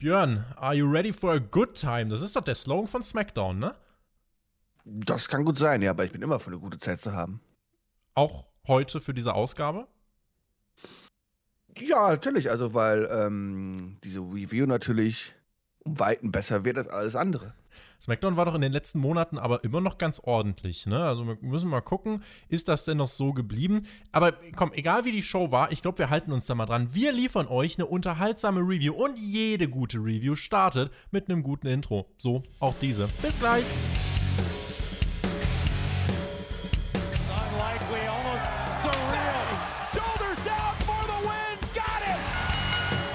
Björn, are you ready for a good time? Das ist doch der Slogan von SmackDown, ne? Das kann gut sein, ja, aber ich bin immer für eine gute Zeit zu haben. Auch heute für diese Ausgabe? Ja, natürlich, also weil ähm, diese Review natürlich um Weiten besser wird als alles andere. SmackDown war doch in den letzten Monaten aber immer noch ganz ordentlich, ne? Also wir müssen mal gucken, ist das denn noch so geblieben? Aber komm, egal wie die Show war, ich glaube, wir halten uns da mal dran. Wir liefern euch eine unterhaltsame Review und jede gute Review startet mit einem guten Intro. So, auch diese. Bis gleich!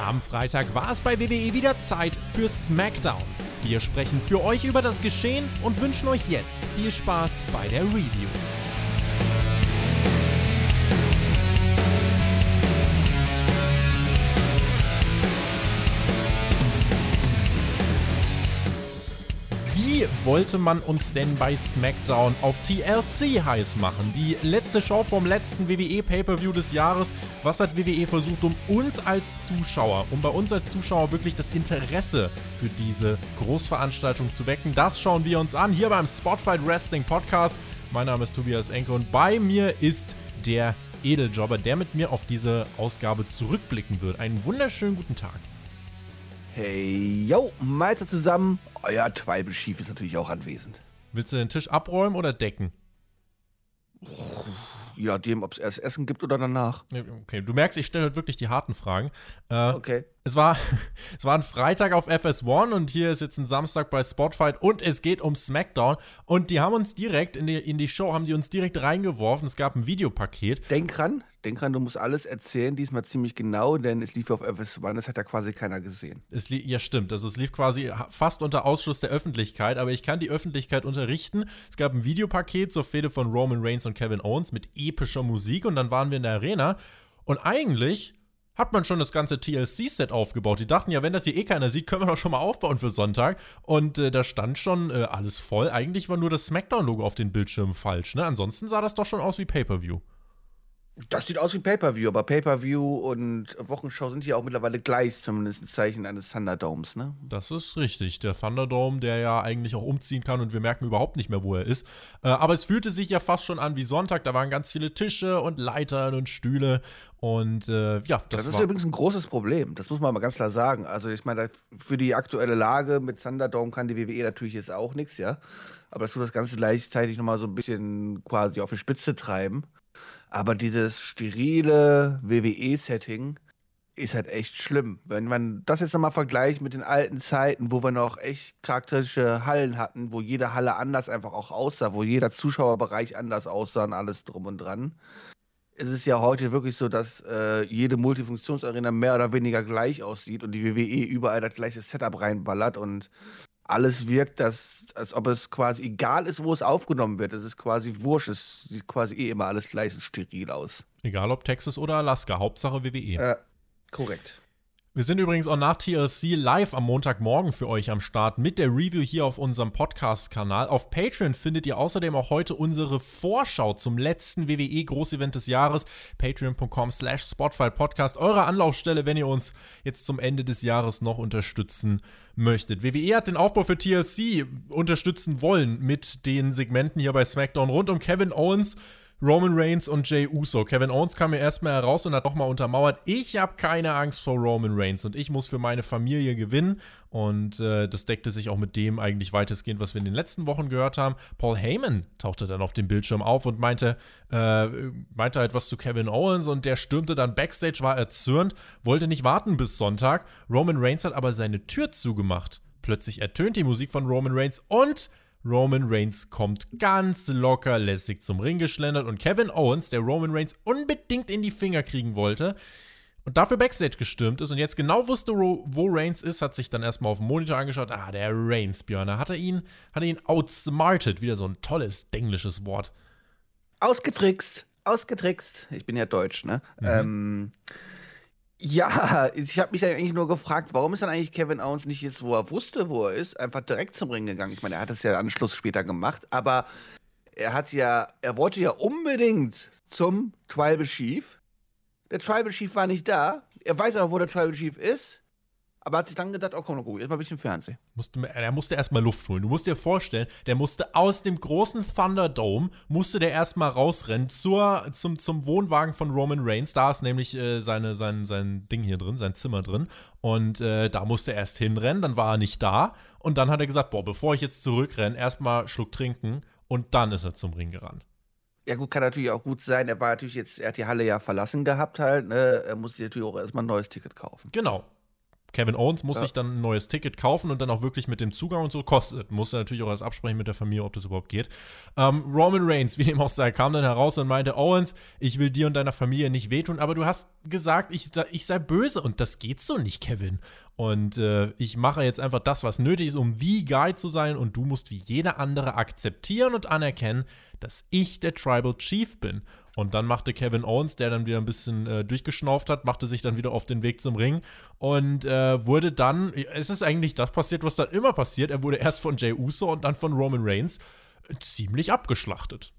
Am Freitag war es bei WWE wieder Zeit für SmackDown. Wir sprechen für euch über das Geschehen und wünschen euch jetzt viel Spaß bei der Review. Wollte man uns denn bei SmackDown auf TLC heiß machen? Die letzte Show vom letzten WWE Pay-Per-View des Jahres. Was hat WWE versucht, um uns als Zuschauer, um bei uns als Zuschauer wirklich das Interesse für diese Großveranstaltung zu wecken? Das schauen wir uns an hier beim Spotfight Wrestling Podcast. Mein Name ist Tobias Enke und bei mir ist der Edeljobber, der mit mir auf diese Ausgabe zurückblicken wird. Einen wunderschönen guten Tag. Hey, yo, Meister zusammen. Euer Treibelschief ist natürlich auch anwesend. Willst du den Tisch abräumen oder decken? Je nachdem, ob es erst Essen gibt oder danach. Okay, du merkst, ich stelle heute wirklich die harten Fragen. Äh, okay. Es war, es war ein Freitag auf FS1 und hier ist jetzt ein Samstag bei Spotfight und es geht um SmackDown. Und die haben uns direkt in die, in die Show, haben die uns direkt reingeworfen. Es gab ein Videopaket. Denk dran, denk dran, du musst alles erzählen, diesmal ziemlich genau, denn es lief auf FS1, das hat ja quasi keiner gesehen. Es ja, stimmt. Also es lief quasi fast unter Ausschluss der Öffentlichkeit, aber ich kann die Öffentlichkeit unterrichten. Es gab ein Videopaket zur Fehde von Roman Reigns und Kevin Owens mit epischer Musik und dann waren wir in der Arena. Und eigentlich hat man schon das ganze TLC-Set aufgebaut. Die dachten ja, wenn das hier eh keiner sieht, können wir doch schon mal aufbauen für Sonntag. Und äh, da stand schon äh, alles voll. Eigentlich war nur das SmackDown-Logo auf den Bildschirmen falsch. Ne? Ansonsten sah das doch schon aus wie Pay-Per-View. Das sieht aus wie Pay-Per-View, aber Pay-Per-View und Wochenshow sind ja auch mittlerweile gleich, zumindest ein Zeichen eines Thunderdomes, ne? Das ist richtig. Der Thunderdome, der ja eigentlich auch umziehen kann und wir merken überhaupt nicht mehr, wo er ist. Äh, aber es fühlte sich ja fast schon an wie Sonntag. Da waren ganz viele Tische und Leitern und Stühle und äh, ja, das, das ist übrigens ein großes Problem. Das muss man mal ganz klar sagen. Also ich meine, für die aktuelle Lage mit Thunderdome kann die WWE natürlich jetzt auch nichts, ja. Aber das tut das Ganze gleichzeitig nochmal so ein bisschen quasi auf die Spitze treiben. Aber dieses sterile WWE-Setting ist halt echt schlimm. Wenn man das jetzt nochmal vergleicht mit den alten Zeiten, wo wir noch echt charakteristische Hallen hatten, wo jede Halle anders einfach auch aussah, wo jeder Zuschauerbereich anders aussah und alles drum und dran. Es ist ja heute wirklich so, dass äh, jede Multifunktionsarena mehr oder weniger gleich aussieht und die WWE überall das gleiche Setup reinballert und alles wirkt, dass, als ob es quasi egal ist, wo es aufgenommen wird. Es ist quasi wurscht. Es sieht quasi eh immer alles gleich und steril aus. Egal ob Texas oder Alaska, Hauptsache WWE. Äh, korrekt. Wir sind übrigens auch nach TLC live am Montagmorgen für euch am Start mit der Review hier auf unserem Podcast-Kanal. Auf Patreon findet ihr außerdem auch heute unsere Vorschau zum letzten WWE-Großevent des Jahres. Patreon.com slash Spotify Podcast. Eure Anlaufstelle, wenn ihr uns jetzt zum Ende des Jahres noch unterstützen möchtet. WWE hat den Aufbau für TLC unterstützen wollen mit den Segmenten hier bei SmackDown rund um Kevin Owens Roman Reigns und Jay Uso. Kevin Owens kam mir erstmal heraus und hat nochmal untermauert, ich habe keine Angst vor Roman Reigns und ich muss für meine Familie gewinnen. Und äh, das deckte sich auch mit dem eigentlich weitestgehend, was wir in den letzten Wochen gehört haben. Paul Heyman tauchte dann auf dem Bildschirm auf und meinte, äh, meinte halt was zu Kevin Owens und der stürmte dann backstage, war erzürnt, wollte nicht warten bis Sonntag. Roman Reigns hat aber seine Tür zugemacht. Plötzlich ertönt die Musik von Roman Reigns und Roman Reigns kommt ganz locker lässig zum Ring geschlendert und Kevin Owens, der Roman Reigns unbedingt in die Finger kriegen wollte und dafür Backstage gestürmt ist und jetzt genau wusste, wo Reigns ist, hat sich dann erstmal auf dem Monitor angeschaut. Ah, der Reigns, Björn, hat er ihn, hat er ihn outsmarted, wieder so ein tolles englisches Wort. Ausgetrickst, ausgetrickst. Ich bin ja deutsch, ne? Mhm. Ähm, ja, ich habe mich eigentlich nur gefragt, warum ist dann eigentlich Kevin Owens nicht jetzt, wo er wusste, wo er ist, einfach direkt zum Ring gegangen? Ich meine, er hat es ja Anschluss später gemacht, aber er hat ja, er wollte ja unbedingt zum Tribal Chief. Der Tribal Chief war nicht da. Er weiß aber, wo der Tribal Chief ist. Aber hat sich dann gedacht, oh komm, guck, jetzt mal ein bisschen Fernsehen. Musste, er musste erstmal Luft holen. Du musst dir vorstellen, der musste aus dem großen Thunderdome, musste der erstmal rausrennen zur, zum, zum Wohnwagen von Roman Reigns. Da ist nämlich äh, seine, sein, sein Ding hier drin, sein Zimmer drin. Und äh, da musste er erst hinrennen, dann war er nicht da. Und dann hat er gesagt, boah, bevor ich jetzt zurückrenne, erstmal Schluck trinken. Und dann ist er zum Ring gerannt. Ja, gut, kann natürlich auch gut sein. Er war natürlich jetzt, er hat die Halle ja verlassen gehabt halt, ne? Er musste natürlich auch erstmal ein neues Ticket kaufen. Genau. Kevin Owens muss ja. sich dann ein neues Ticket kaufen und dann auch wirklich mit dem Zugang und so kostet. Muss er natürlich auch erst absprechen mit der Familie, ob das überhaupt geht. Ähm, Roman Reigns, wie dem auch sei, kam dann heraus und meinte: Owens, ich will dir und deiner Familie nicht wehtun, aber du hast gesagt, ich, ich sei böse und das geht so nicht, Kevin. Und äh, ich mache jetzt einfach das, was nötig ist, um wie Guy zu sein und du musst wie jeder andere akzeptieren und anerkennen, dass ich der Tribal Chief bin. Und dann machte Kevin Owens, der dann wieder ein bisschen äh, durchgeschnauft hat, machte sich dann wieder auf den Weg zum Ring und äh, wurde dann, es ist eigentlich das passiert, was dann immer passiert, er wurde erst von Jay Uso und dann von Roman Reigns äh, ziemlich abgeschlachtet.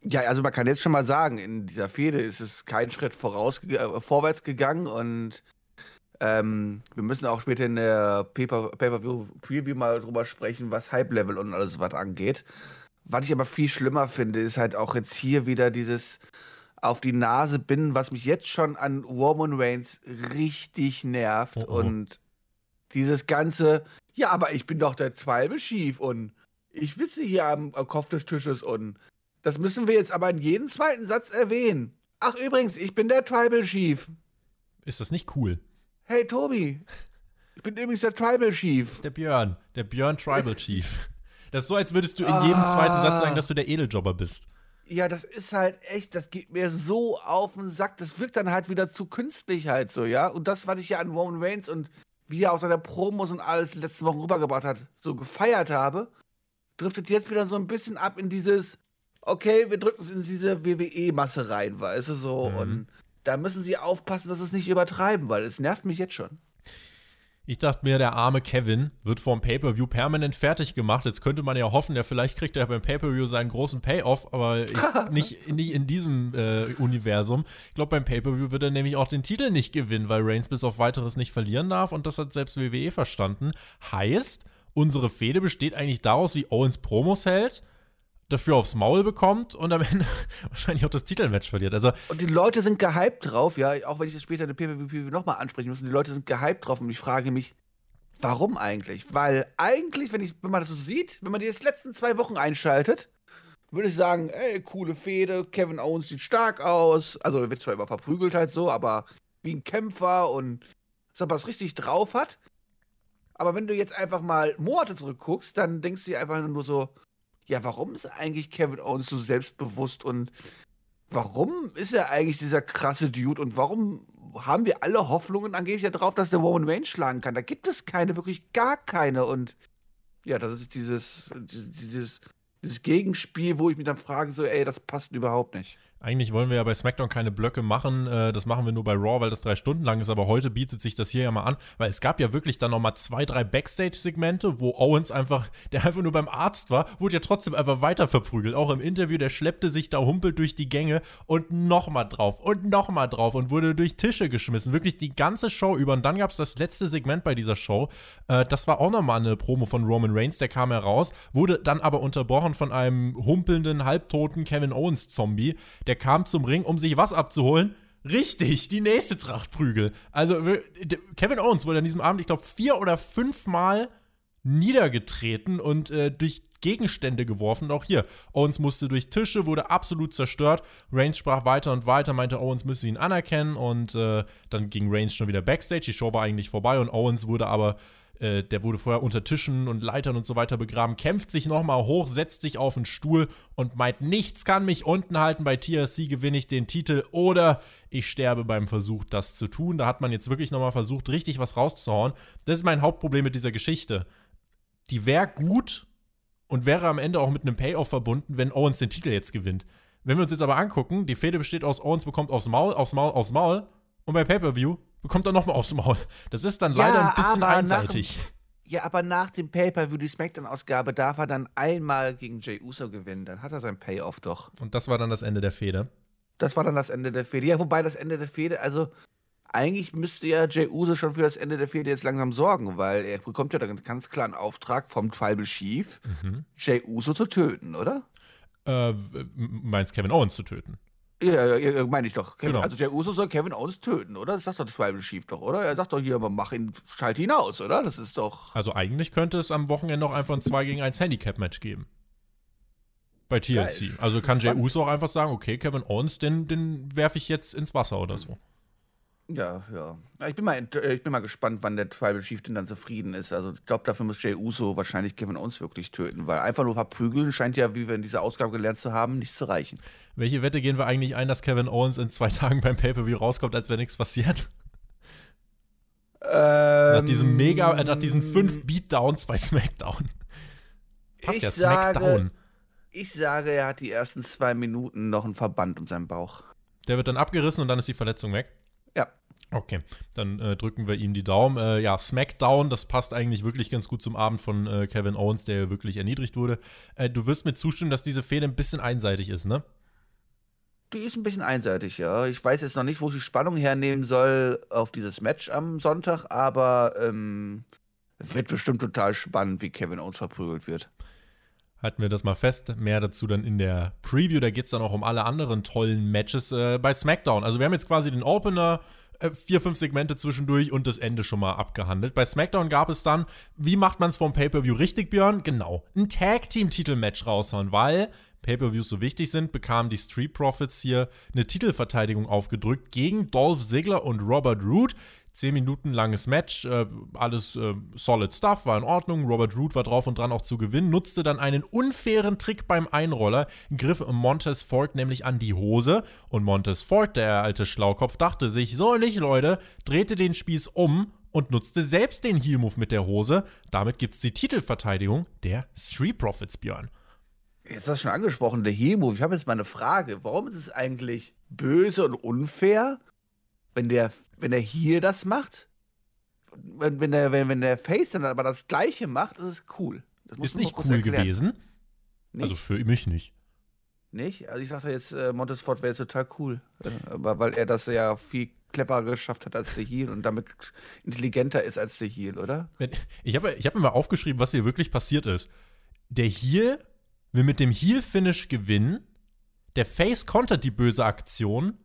Ja, also man kann jetzt schon mal sagen, in dieser Fehde ist es kein Schritt voraus, äh, vorwärts gegangen und ähm, wir müssen auch später in der Pay-Per-View mal drüber sprechen, was Hype-Level und alles was angeht. Was ich aber viel schlimmer finde, ist halt auch jetzt hier wieder dieses auf die Nase binden, was mich jetzt schon an Roman Reigns richtig nervt. Oh oh. Und dieses ganze, ja, aber ich bin doch der Tribal Chief und ich sitze hier am, am Kopf des Tisches und das müssen wir jetzt aber in jedem zweiten Satz erwähnen. Ach, übrigens, ich bin der Tribal Chief. Ist das nicht cool? Hey, Tobi. Ich bin übrigens der Tribal Chief. Das ist der Björn. Der Björn Tribal Chief. Das ist so, als würdest du in jedem ah. zweiten Satz sagen, dass du der Edeljobber bist. Ja, das ist halt echt, das geht mir so auf den Sack. Das wirkt dann halt wieder zu künstlich halt so, ja. Und das, was ich ja an Roman Reigns und wie er aus seiner Promos und alles letzten Wochen rübergebracht hat, so gefeiert habe, driftet jetzt wieder so ein bisschen ab in dieses, okay, wir drücken es in diese WWE-Masse rein, weißt du so. Mhm. Und da müssen sie aufpassen, dass es nicht übertreiben, weil es nervt mich jetzt schon. Ich dachte mir, der arme Kevin wird vom Pay-Per-View permanent fertig gemacht. Jetzt könnte man ja hoffen, der vielleicht kriegt er beim Pay-Per-View seinen großen Payoff, aber ich, nicht, nicht in diesem äh, Universum. Ich glaube, beim Pay-Per-View wird er nämlich auch den Titel nicht gewinnen, weil Reigns bis auf weiteres nicht verlieren darf und das hat selbst WWE verstanden. Heißt, unsere Fehde besteht eigentlich daraus, wie Owens Promos hält dafür aufs Maul bekommt und am Ende wahrscheinlich auch das Titelmatch verliert. Also und die Leute sind gehypt drauf, ja, auch wenn ich das später in der PvP nochmal ansprechen muss. Die Leute sind gehypt drauf und ich frage mich, warum eigentlich? Weil eigentlich, wenn, ich, wenn man das so sieht, wenn man die letzten zwei Wochen einschaltet, würde ich sagen, ey, coole Fehde, Kevin Owens sieht stark aus. Also er wird zwar immer verprügelt halt so, aber wie ein Kämpfer und dass er was richtig drauf hat. Aber wenn du jetzt einfach mal Monate zurückguckst, dann denkst du dir einfach nur so, ja, warum ist eigentlich Kevin Owens so selbstbewusst und warum ist er eigentlich dieser krasse Dude und warum haben wir alle Hoffnungen angeblich darauf, dass der Roman Reigns schlagen kann? Da gibt es keine, wirklich gar keine und ja, das ist dieses, dieses, dieses Gegenspiel, wo ich mich dann frage, so, ey, das passt überhaupt nicht. Eigentlich wollen wir ja bei SmackDown keine Blöcke machen. Äh, das machen wir nur bei Raw, weil das drei Stunden lang ist. Aber heute bietet sich das hier ja mal an, weil es gab ja wirklich dann nochmal zwei, drei Backstage-Segmente, wo Owens einfach, der einfach nur beim Arzt war, wurde ja trotzdem einfach weiter verprügelt. Auch im Interview, der schleppte sich da humpelt durch die Gänge und nochmal drauf und nochmal drauf und wurde durch Tische geschmissen. Wirklich die ganze Show über. Und dann gab es das letzte Segment bei dieser Show. Äh, das war auch nochmal eine Promo von Roman Reigns, der kam heraus, wurde dann aber unterbrochen von einem humpelnden, halbtoten Kevin Owens-Zombie, der der kam zum Ring, um sich was abzuholen. Richtig, die nächste Tracht Prügel. Also Kevin Owens wurde an diesem Abend, ich glaube, vier oder fünfmal niedergetreten und äh, durch Gegenstände geworfen. Auch hier, Owens musste durch Tische, wurde absolut zerstört. Reigns sprach weiter und weiter, meinte, Owens müsse ihn anerkennen. Und äh, dann ging Reigns schon wieder backstage. Die Show war eigentlich vorbei und Owens wurde aber äh, der wurde vorher unter Tischen und Leitern und so weiter begraben, kämpft sich nochmal hoch, setzt sich auf den Stuhl und meint, nichts kann mich unten halten. Bei TRC gewinne ich den Titel oder ich sterbe beim Versuch, das zu tun. Da hat man jetzt wirklich nochmal versucht, richtig was rauszuhauen. Das ist mein Hauptproblem mit dieser Geschichte. Die wäre gut und wäre am Ende auch mit einem Payoff verbunden, wenn Owens den Titel jetzt gewinnt. Wenn wir uns jetzt aber angucken, die Fehde besteht aus Owens bekommt aufs Maul, aufs Maul, aufs Maul und bei Pay-Per-View bekommt er nochmal aufs Maul. Das ist dann ja, leider ein bisschen einseitig. Nach, ja, aber nach dem Pay-Per-View, die Smackdown-Ausgabe, darf er dann einmal gegen Jay Uso gewinnen. Dann hat er sein Payoff doch. Und das war dann das Ende der Fehde? Das war dann das Ende der Fehde. Ja, wobei das Ende der Fehde, also eigentlich müsste ja Jay Uso schon für das Ende der Fehde jetzt langsam sorgen, weil er bekommt ja dann ganz klar einen Auftrag vom Tribal Chief, mhm. Jay Uso zu töten, oder? Äh, meinst Kevin Owens zu töten? Ja, ja, meine ich doch. Kevin, genau. Also Jay Uso soll Kevin Owens töten, oder? Das sagt doch der Tribal Chief doch, oder? Er sagt doch hier, mach ihn, schalt ihn aus, oder? Das ist doch. Also eigentlich könnte es am Wochenende noch einfach ein 2 gegen 1 Handicap-Match geben. Bei TLC. Geil. Also kann Jay Uso auch einfach sagen, okay, Kevin Owens, den, den werfe ich jetzt ins Wasser oder so. Ja, ja. Ich bin, mal, ich bin mal gespannt, wann der Tribal Chief denn dann zufrieden ist. Also ich glaube, dafür muss Jay Uso wahrscheinlich Kevin Owens wirklich töten, weil einfach nur verprügeln scheint ja, wie wir in dieser Ausgabe gelernt zu haben, nicht zu reichen. Welche Wette gehen wir eigentlich ein, dass Kevin Owens in zwei Tagen beim Pay-Per-View rauskommt, als wäre nichts passiert? Ähm, nach diesem mega, äh, nach diesen fünf Beatdowns bei SmackDown. Passt ich ja, SmackDown. Sage, ich sage, er hat die ersten zwei Minuten noch einen Verband um seinen Bauch. Der wird dann abgerissen und dann ist die Verletzung weg? Okay, dann äh, drücken wir ihm die Daumen. Äh, ja, SmackDown, das passt eigentlich wirklich ganz gut zum Abend von äh, Kevin Owens, der wirklich erniedrigt wurde. Äh, du wirst mir zustimmen, dass diese Fehde ein bisschen einseitig ist, ne? Die ist ein bisschen einseitig, ja. Ich weiß jetzt noch nicht, wo ich die Spannung hernehmen soll auf dieses Match am Sonntag, aber ähm, wird bestimmt total spannend, wie Kevin Owens verprügelt wird halten wir das mal fest. Mehr dazu dann in der Preview. Da geht es dann auch um alle anderen tollen Matches äh, bei SmackDown. Also wir haben jetzt quasi den Opener, äh, vier, fünf Segmente zwischendurch und das Ende schon mal abgehandelt. Bei SmackDown gab es dann, wie macht man es vom Pay-Per-View richtig, Björn? Genau, ein Tag-Team-Titel-Match raushauen, weil Pay-Per-Views so wichtig sind, bekamen die Street Profits hier eine Titelverteidigung aufgedrückt gegen Dolph Ziggler und Robert Root. 10 Minuten langes Match, äh, alles äh, solid stuff, war in Ordnung. Robert Root war drauf und dran auch zu gewinnen, nutzte dann einen unfairen Trick beim Einroller, griff Montez Ford nämlich an die Hose und Montez Ford, der alte Schlaukopf, dachte sich, so nicht Leute, drehte den Spieß um und nutzte selbst den Heel-Move mit der Hose. Damit gibt es die Titelverteidigung der Street Profits, Björn. Jetzt hast du schon angesprochen, der Heel-Move. Ich habe jetzt mal eine Frage. Warum ist es eigentlich böse und unfair, wenn der wenn er hier das macht, wenn, wenn, der, wenn, wenn der Face dann aber das Gleiche macht, ist es cool. ist nicht cool erklären. gewesen. Nicht? Also für mich nicht. Nicht? Also ich dachte jetzt, äh, Montesfort wäre total cool. Äh, weil er das ja viel cleverer geschafft hat als der Heal und damit intelligenter ist als der Heal, oder? Ich habe ich hab mir mal aufgeschrieben, was hier wirklich passiert ist. Der Heal will mit dem Heal-Finish gewinnen. Der Face kontert die böse Aktion,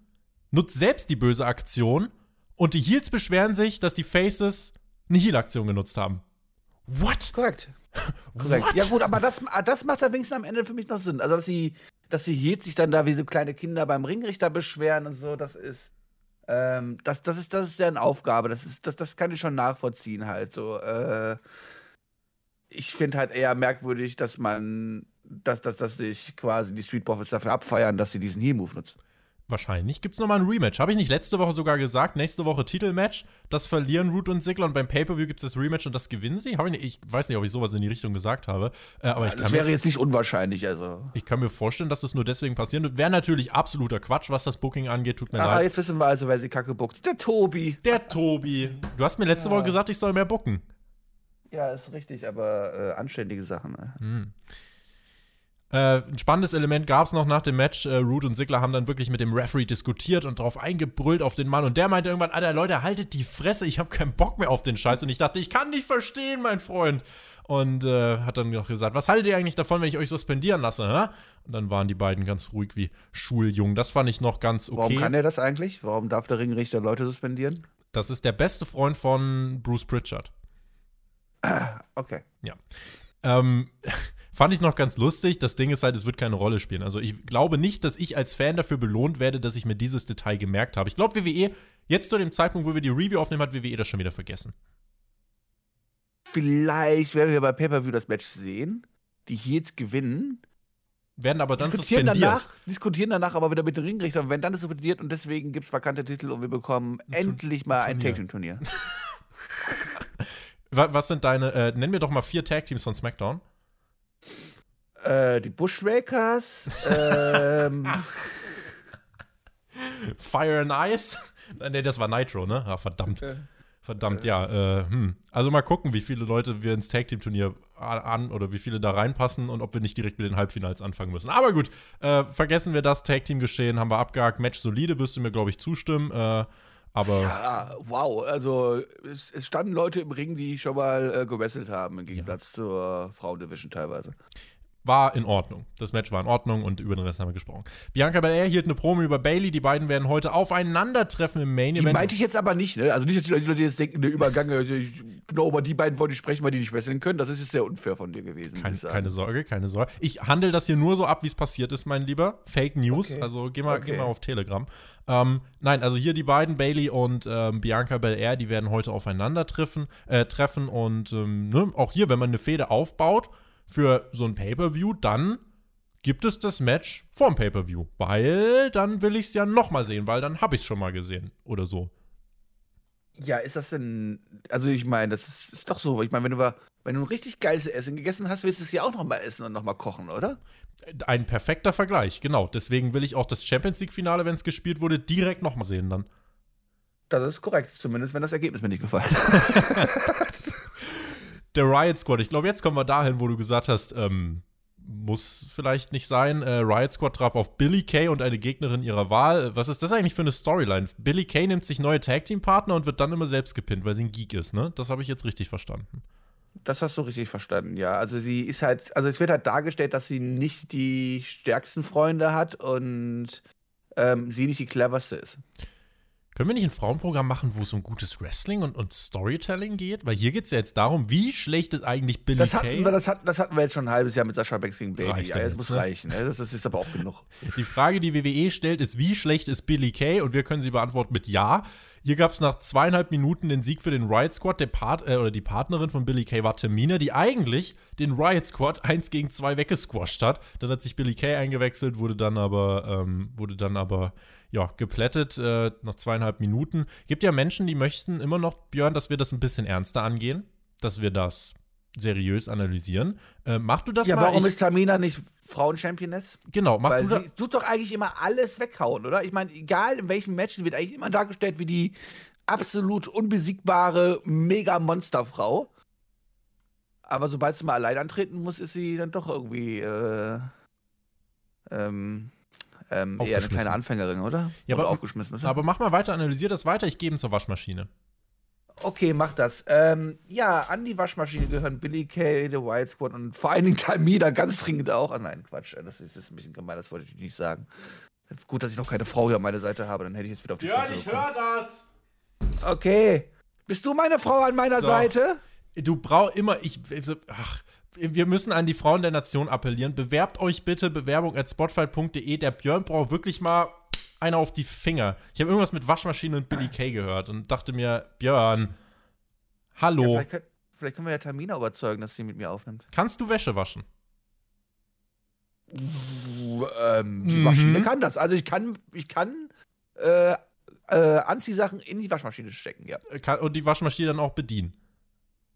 nutzt selbst die böse Aktion und die Heels beschweren sich, dass die Faces eine Heal-Aktion genutzt haben. What? Korrekt. Korrekt. What? Ja, gut, aber das, das macht ja wenigstens am Ende für mich noch Sinn. Also, dass die, dass die Heels sich dann da wie so kleine Kinder beim Ringrichter beschweren und so, das ist. Ähm, das, das, ist, das ist deren Aufgabe. Das, ist, das, das kann ich schon nachvollziehen, halt. So, äh, ich finde halt eher merkwürdig, dass man, dass, dass, dass sich quasi die Street Profits dafür abfeiern, dass sie diesen Heal-Move nutzen. Wahrscheinlich gibt es nochmal ein Rematch. Habe ich nicht letzte Woche sogar gesagt? Nächste Woche Titelmatch. Das verlieren Root und Sigler und beim Pay-Per-View gibt es das Rematch und das gewinnen sie? Ich, nicht, ich, weiß nicht, ob ich sowas in die Richtung gesagt habe. Äh, aber ja, ich das wäre jetzt nicht unwahrscheinlich. Also. Ich kann mir vorstellen, dass das nur deswegen passieren wird. Wäre natürlich absoluter Quatsch, was das Booking angeht. Tut mir ah, leid. jetzt wissen wir also, wer sie kacke bookt. Der Tobi. Der Tobi. Du hast mir letzte ja. Woche gesagt, ich soll mehr booken. Ja, ist richtig, aber äh, anständige Sachen. Ne? Hm. Äh, ein spannendes Element gab es noch nach dem Match. Äh, Root und Sigler haben dann wirklich mit dem Referee diskutiert und drauf eingebrüllt auf den Mann. Und der meinte irgendwann: Alter, Leute, haltet die Fresse, ich habe keinen Bock mehr auf den Scheiß. Und ich dachte, ich kann dich verstehen, mein Freund. Und äh, hat dann noch gesagt: Was haltet ihr eigentlich davon, wenn ich euch suspendieren lasse? Hä? Und dann waren die beiden ganz ruhig wie Schuljungen. Das fand ich noch ganz okay. Warum kann er das eigentlich? Warum darf der Ringrichter Leute suspendieren? Das ist der beste Freund von Bruce Pritchard. Okay. Ja. Ähm. Fand ich noch ganz lustig. Das Ding ist halt, es wird keine Rolle spielen. Also ich glaube nicht, dass ich als Fan dafür belohnt werde, dass ich mir dieses Detail gemerkt habe. Ich glaube, WWE, jetzt zu dem Zeitpunkt, wo wir die Review aufnehmen, hat WWE das schon wieder vergessen. Vielleicht werden wir bei Pay-Per-View das Match sehen, die hier jetzt gewinnen. Werden aber dann diskutieren suspendiert. Danach, diskutieren danach aber wieder mit den Ringrichtern, wenn dann suspendiert und deswegen gibt es vakante Titel und wir bekommen ein endlich mal ein Tag-Team-Turnier. Was sind deine, äh, nenn mir doch mal vier Tag-Teams von SmackDown. Äh, die Bushrakers. ähm. Fire and Ice? ne, das war Nitro, ne? Ah, verdammt. Verdammt, ja. Äh, hm. Also mal gucken, wie viele Leute wir ins Tag Team Turnier an oder wie viele da reinpassen und ob wir nicht direkt mit den Halbfinals anfangen müssen. Aber gut, äh, vergessen wir das Tag Team Geschehen, haben wir abgehakt. Match solide, wirst du mir, glaube ich, zustimmen. Äh, Aber Ja, wow. Also es, es standen Leute im Ring, die schon mal äh, gewesselt haben, im Gegensatz zur Frauendivision teilweise. War in Ordnung. Das Match war in Ordnung und über den Rest haben wir gesprochen. Bianca Belair hielt eine Promo über Bailey. Die beiden werden heute aufeinandertreffen im Main Die Event. meinte ich jetzt aber nicht, ne? Also nicht, dass die Leute, die jetzt denken, der Übergang, also genau über die beiden wollte ich sprechen, weil die nicht wresteln können. Das ist jetzt sehr unfair von dir gewesen. sagen. keine Sorge, keine Sorge. Ich handle das hier nur so ab, wie es passiert ist, mein Lieber. Fake News. Okay. Also geh mal, Okay. geh mal auf Telegram. Ähm, nein, also hier die beiden, Bailey und ähm, Bianca Belair, die werden heute aufeinandertreffen äh, treffen. Und ähm, ne, auch hier, wenn man eine Fehde aufbaut für so ein Pay-Per-View, dann gibt es das Match vorm Pay-Per-View. Weil dann will ich es ja nochmal sehen, weil dann habe ich es schon mal gesehen oder so. Ja, ist das denn. Also ich meine, das ist, ist doch so. Ich meine, wenn du, wenn du ein richtig geiles Essen gegessen hast, willst du es ja auch noch mal essen und noch mal kochen, oder? Ein perfekter Vergleich, genau. Deswegen will ich auch das Champions League-Finale, wenn es gespielt wurde, direkt nochmal sehen dann. Das ist korrekt, zumindest wenn das Ergebnis mir nicht gefallen Der Riot Squad, ich glaube, jetzt kommen wir dahin, wo du gesagt hast, ähm, muss vielleicht nicht sein. Äh, Riot Squad traf auf Billy Kay und eine Gegnerin ihrer Wahl. Was ist das eigentlich für eine Storyline? Billy Kay nimmt sich neue Tag Team Partner und wird dann immer selbst gepinnt, weil sie ein Geek ist, ne? Das habe ich jetzt richtig verstanden. Das hast du richtig verstanden, ja. Also sie ist halt, also es wird halt dargestellt, dass sie nicht die stärksten Freunde hat und ähm, sie nicht die cleverste ist. Können wir nicht ein Frauenprogramm machen, wo es um gutes Wrestling und, und Storytelling geht? Weil hier geht es ja jetzt darum, wie schlecht ist eigentlich Billy Das Kay? hatten, wir, das, hat, das hatten wir jetzt schon ein halbes Jahr mit Sascha Banks gegen Bailey. Reicht Ja, das muss ne? reichen. Ne? Das, das ist aber auch genug. Die Frage, die WWE stellt, ist, wie schlecht ist Billy Kay? Und wir können sie beantworten mit Ja. Hier gab es nach zweieinhalb Minuten den Sieg für den Riot Squad. Der Part, äh, oder die Partnerin von Billy Kay war Tamina, die eigentlich den Riot Squad 1 gegen 2 weggesquasht hat. Dann hat sich Billy Kay eingewechselt, wurde dann aber, ähm, wurde dann aber ja, geplättet äh, nach zweieinhalb Minuten. Gibt ja Menschen, die möchten immer noch, Björn, dass wir das ein bisschen ernster angehen, dass wir das seriös analysieren. Äh, mach du das Ja, mal? warum Ich- ist Tamina nicht Frauenchampioness? genau, mach Weil du das. sie tut doch eigentlich immer alles weghauen, oder? Ich meine, egal in welchem Match, wird eigentlich immer dargestellt wie die absolut unbesiegbare Mega-Monsterfrau. Aber sobald sie mal allein antreten muss, ist sie dann doch irgendwie äh, ähm, ähm, eher eine kleine Anfängerin, oder? Ja, oder aber- aufgeschmissen. Ist? Aber mach mal weiter, analysier das weiter, ich gebe ihn zur Waschmaschine. Okay, mach das. Ähm, ja, an die Waschmaschine gehören Billy Kay, The Wild Squad und vor allen Dingen Tamina ganz dringend auch. Ah, nein, Quatsch, das ist, das ist ein bisschen gemein, das wollte ich nicht sagen. Gut, dass ich noch keine Frau hier an meiner Seite habe, dann hätte ich jetzt wieder auf die Fresse bekommen. das. Okay. Bist du meine Frau an meiner So. Seite? Du brauchst immer, ich, also, ach, wir müssen an die Frauen der Nation appellieren. Bewerbt euch bitte, Bewerbung at spotfight.de. Der Björn braucht wirklich mal einer auf die Finger. Ich habe irgendwas mit Waschmaschine und Billy Kay gehört und dachte mir, Björn, Ja, hallo, vielleicht, können, vielleicht können wir ja Tamina überzeugen, dass sie mit mir aufnimmt. kannst du Wäsche waschen? Ähm, die Mhm. Maschine kann das. Also ich kann, ich kann äh, äh, Anziehsachen in die Waschmaschine stecken, ja. Äh, Und die Waschmaschine dann auch bedienen?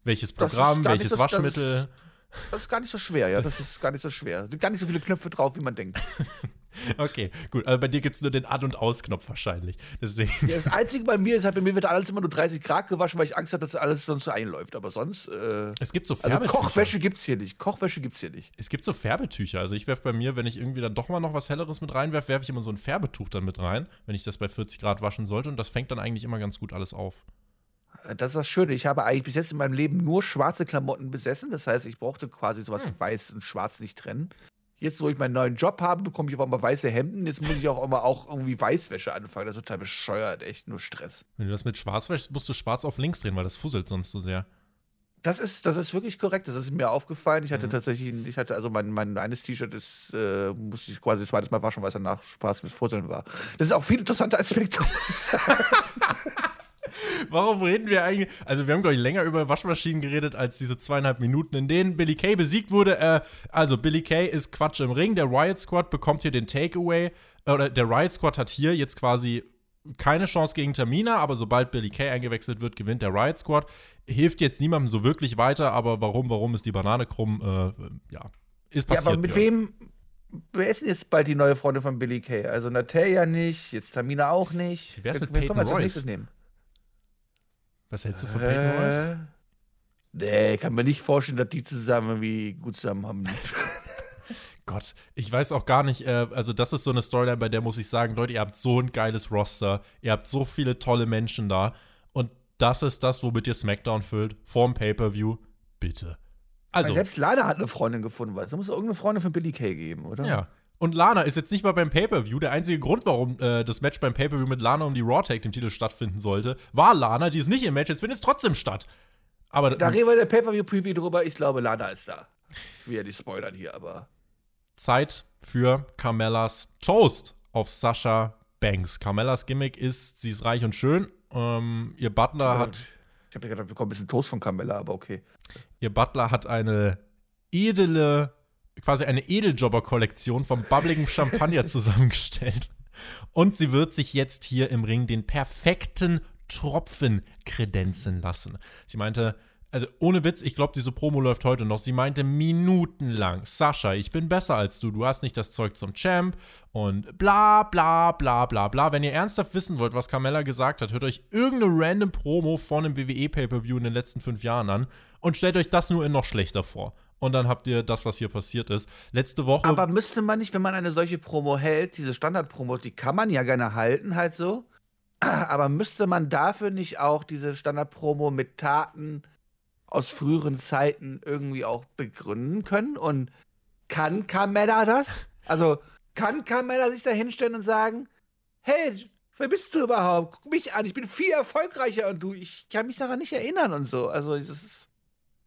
Welches Programm, welches das Waschmittel? Das ist gar nicht so schwer, ja. Das ist gar nicht so schwer. Es sind gar nicht so viele Knöpfe drauf, wie man denkt. Okay, gut. Also bei dir gibt es nur den An- und Ausknopf wahrscheinlich. Deswegen. Ja, das Einzige bei mir ist halt, bei mir wird alles immer nur 30 Grad gewaschen, weil ich Angst habe, dass alles sonst so einläuft. Aber sonst, äh, Es gibt so also Färbetücher. Kochwäsche gibt's hier nicht. Kochwäsche gibt's hier nicht. Es gibt so Färbetücher. Also ich werfe bei mir, wenn ich irgendwie dann doch mal noch was Helleres mit reinwerfe, werfe ich immer so ein Färbetuch dann mit rein, wenn ich das bei 40 Grad waschen sollte. Und das fängt dann eigentlich immer ganz gut alles auf. Das ist das Schöne. Ich habe eigentlich bis jetzt in meinem Leben nur schwarze Klamotten besessen. Das heißt, ich brauchte quasi sowas Hm. weiß und schwarz nicht trennen. Jetzt, wo ich meinen neuen Job habe, bekomme ich auf einmal weiße Hemden. Jetzt muss ich auch immer auch irgendwie Weißwäsche anfangen. Das ist total bescheuert. Echt nur Stress. Wenn du das mit schwarz wäschst, musst du schwarz auf links drehen, weil das fusselt sonst so sehr. Das ist, das ist wirklich korrekt. Das ist mir aufgefallen. Ich hatte Mhm. tatsächlich, ich hatte also mein, mein eines T-Shirt ist, äh, musste ich quasi zweites Mal waschen, weil es danach schwarz mit Fusseln war. Das ist auch viel interessanter Aspekt. Warum reden wir eigentlich? Also, wir haben, glaube ich, länger über Waschmaschinen geredet als diese zweieinhalb Minuten, in denen Billy Kay besiegt wurde. Äh, also, Billy Kay ist Quatsch im Ring. Der Riot Squad bekommt hier den Takeaway. Äh, Oder der Riot Squad hat hier jetzt quasi keine Chance gegen Tamina, aber sobald Billy Kay eingewechselt wird, gewinnt der Riot Squad. Hilft jetzt niemandem so wirklich weiter, aber warum, warum ist die Banane krumm? Äh, ja, ist ja, passiert. aber mit wem? Wer ist jetzt bald die neue Freundin von Billy Kay? Also Natalia nicht, jetzt Tamina auch nicht. Wie wär's mit Peyton als Royce? nächstes nehmen? Was hältst du von Peyton Royce? Nee, kann mir nicht vorstellen, dass die zusammen irgendwie gut zusammen haben. Gott, ich weiß auch gar nicht, äh, also das ist so eine Storyline, bei der muss ich sagen, Leute, ihr habt so ein geiles Roster, ihr habt so viele tolle Menschen da und das ist das, womit ihr SmackDown füllt, vorm Pay-Per-View, bitte. Also, selbst Lana hat eine Freundin gefunden, weil es muss irgendeine Freundin für Billy Kay geben, oder? Ja. Und Lana ist jetzt nicht mal beim Pay-Per-View. Der einzige Grund, warum äh, das Match beim Pay-Per-View mit Lana um die Raw Tag Team Titel stattfinden sollte, war Lana, die ist nicht im Match, jetzt findet es trotzdem statt. Aber da reden wir in der Pay-Per-View-Preview drüber. Ich glaube, Lana ist da. Ich will ja die spoilern hier, aber. Zeit für Carmellas Toast auf Sascha Banks. Carmellas Gimmick ist, sie ist reich und schön. Ähm, ihr Butler hat. Ich habe ja gedacht, wir bekommen ein bisschen Toast von Carmella, aber okay. Ihr Butler hat eine edle, quasi eine Edeljobber-Kollektion vom bubbligen Champagner zusammengestellt. Und sie wird sich jetzt hier im Ring den perfekten Tropfen kredenzen lassen. Sie meinte, also ohne Witz, ich glaube, diese Promo läuft heute noch. Sie meinte minutenlang, Sascha, ich bin besser als du, du hast nicht das Zeug zum Champ und bla bla bla bla bla. Wenn ihr ernsthaft wissen wollt, was Carmella gesagt hat, hört euch irgendeine random Promo von einem WWE Pay-Per-View in den letzten fünf Jahren an und stellt euch das nur in noch schlechter vor. Und dann habt ihr das, was hier passiert ist. Letzte Woche. Aber müsste man nicht, wenn man eine solche Promo hält, diese Standard-Promos, die kann man ja gerne halten, halt so. Aber müsste man dafür nicht auch diese Standard-Promo mit Taten aus früheren Zeiten irgendwie auch begründen können? Und kann Carmella das? Also kann Carmella sich da hinstellen und sagen, hey, wer bist du überhaupt? Guck mich an, ich bin viel erfolgreicher und du, ich kann mich daran nicht erinnern und so. Also das ist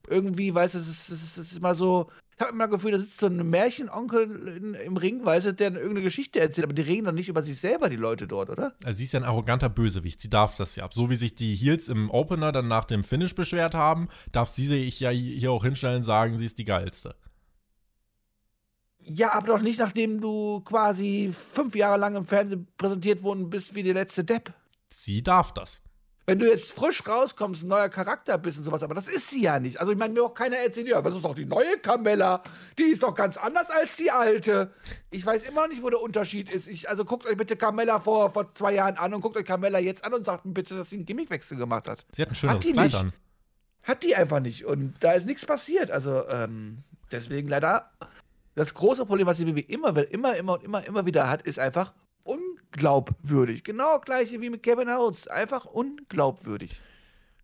irgendwie, weißt du, es ist, es ist immer so, ich habe immer das Gefühl, da sitzt so ein Märchenonkel in, im Ring, weißt du, der irgendeine Geschichte erzählt, aber die reden doch nicht über sich selber, die Leute dort, oder? Also sie ist ja ein arroganter Bösewicht, sie darf das ja. So wie sich die Heels im Opener dann nach dem Finish beschwert haben, darf sie sich ja hier auch hinstellen und sagen, sie ist die geilste. Ja, aber doch nicht, nachdem du quasi fünf Jahre lang im Fernsehen präsentiert worden bist wie der letzte Depp. Sie darf das wenn du jetzt frisch rauskommst, ein neuer Charakter bist und sowas, aber das ist sie ja nicht. Also ich meine, mir auch keiner erzählt, ja, das ist doch die neue Carmella, die ist doch ganz anders als die alte. Ich weiß immer noch nicht, wo der Unterschied ist. Ich, also guckt euch bitte Carmella vor, vor zwei Jahren an und guckt euch Carmella jetzt an und sagt mir bitte, dass sie einen Gimmickwechsel gemacht hat. Sie hat ein schönes hat Kleid nicht. an. Hat die einfach nicht und da ist nichts passiert. Also ähm, deswegen leider das große Problem, was sie immer, immer, immer und immer, immer wieder hat, ist einfach, unglaubwürdig. Genau gleiche wie mit Kevin Owens. Einfach unglaubwürdig.